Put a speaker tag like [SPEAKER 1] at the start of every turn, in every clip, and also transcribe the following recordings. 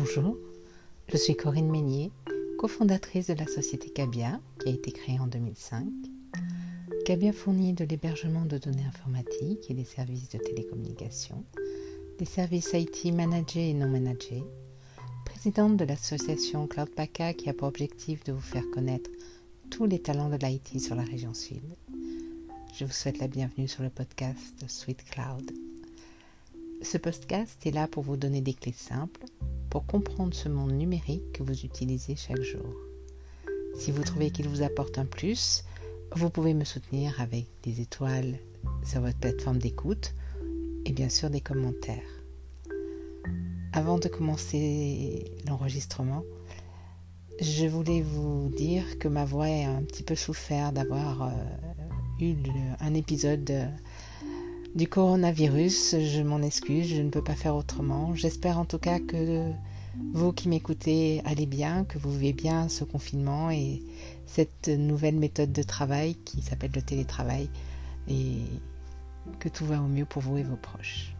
[SPEAKER 1] Bonjour, je suis Corinne Meignier, cofondatrice de la société Cabia qui a été créée en 2005. Cabia fournit de l'hébergement de données informatiques et des services de télécommunication, des services IT managés et non managés, présidente de l'association CloudPaka qui a pour objectif de vous faire connaître tous les talents de l'IT sur la région sud. Je vous souhaite la bienvenue sur le podcast Sweet Cloud. Ce podcast est là pour vous donner des clés simples pour comprendre ce monde numérique que vous utilisez chaque jour. Si vous trouvez qu'il vous apporte un plus, vous pouvez me soutenir avec des étoiles sur votre plateforme d'écoute et bien sûr des commentaires. Avant de commencer l'enregistrement, je voulais vous dire que ma voix a un petit peu souffert d'avoir euh, eu un épisode du coronavirus. Je m'en excuse, je ne peux pas faire autrement. J'espère en tout cas que vous qui m'écoutez allez bien, que vous vivez bien ce confinement et cette nouvelle méthode de travail qui s'appelle le télétravail et que tout va au mieux pour vous et vos proches.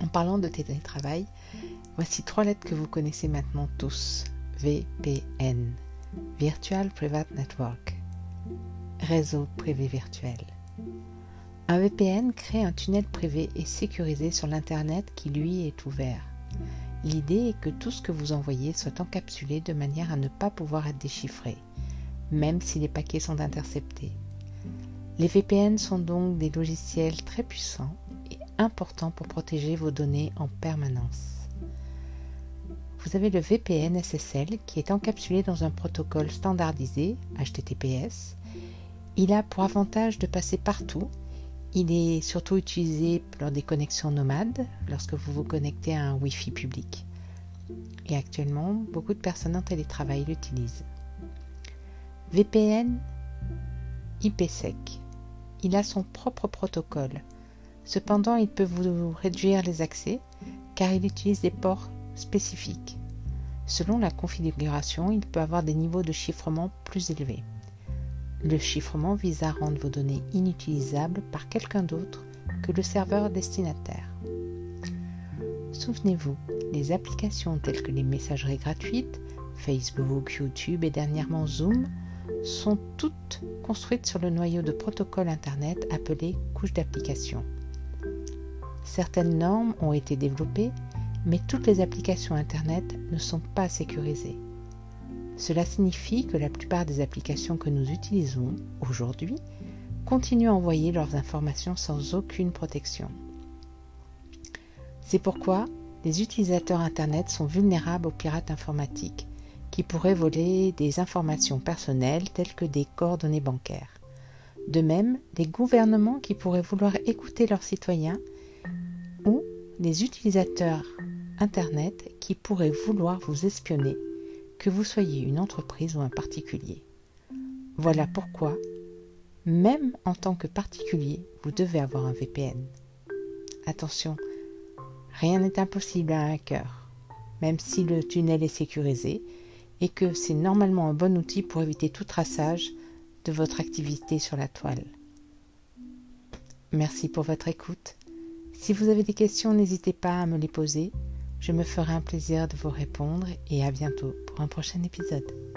[SPEAKER 1] En parlant de télétravail, voici trois lettres que vous connaissez maintenant tous. VPN, Virtual Private Network, réseau privé virtuel. Un VPN crée un tunnel privé et sécurisé sur l'Internet qui lui est ouvert. L'idée est que tout ce que vous envoyez soit encapsulé de manière à ne pas pouvoir être déchiffré, même si les paquets sont interceptés. Les VPN sont donc des logiciels très puissants et importants pour protéger vos données en permanence. Vous avez le VPN SSL qui est encapsulé dans un protocole standardisé HTTPS. Il a pour avantage de passer partout il est surtout utilisé lors des connexions nomades, lorsque vous vous connectez à un Wi-Fi public. Et actuellement, beaucoup de personnes en télétravail l'utilisent. VPN IPsec. Il a son propre protocole. Cependant, il peut vous réduire les accès car il utilise des ports spécifiques. Selon la configuration, il peut avoir des niveaux de chiffrement plus élevés. Le chiffrement vise à rendre vos données inutilisables par quelqu'un d'autre que le serveur destinataire. Souvenez-vous, les applications telles que les messageries gratuites, Facebook, YouTube et dernièrement Zoom sont toutes construites sur le noyau de protocole Internet appelé couche d'application. Certaines normes ont été développées, mais toutes les applications Internet ne sont pas sécurisées. Cela signifie que la plupart des applications que nous utilisons aujourd'hui continuent à envoyer leurs informations sans aucune protection. C'est pourquoi les utilisateurs Internet sont vulnérables aux pirates informatiques qui pourraient voler des informations personnelles telles que des coordonnées bancaires. De même, les gouvernements qui pourraient vouloir écouter leurs citoyens ou les utilisateurs Internet qui pourraient vouloir vous espionner que vous soyez une entreprise ou un particulier. Voilà pourquoi, même en tant que particulier, vous devez avoir un VPN. Attention, rien n'est impossible à un hacker, même si le tunnel est sécurisé et que c'est normalement un bon outil pour éviter tout traçage de votre activité sur la toile. Merci pour votre écoute. Si vous avez des questions, n'hésitez pas à me les poser. Je me ferai un plaisir de vous répondre et à bientôt pour un prochain épisode.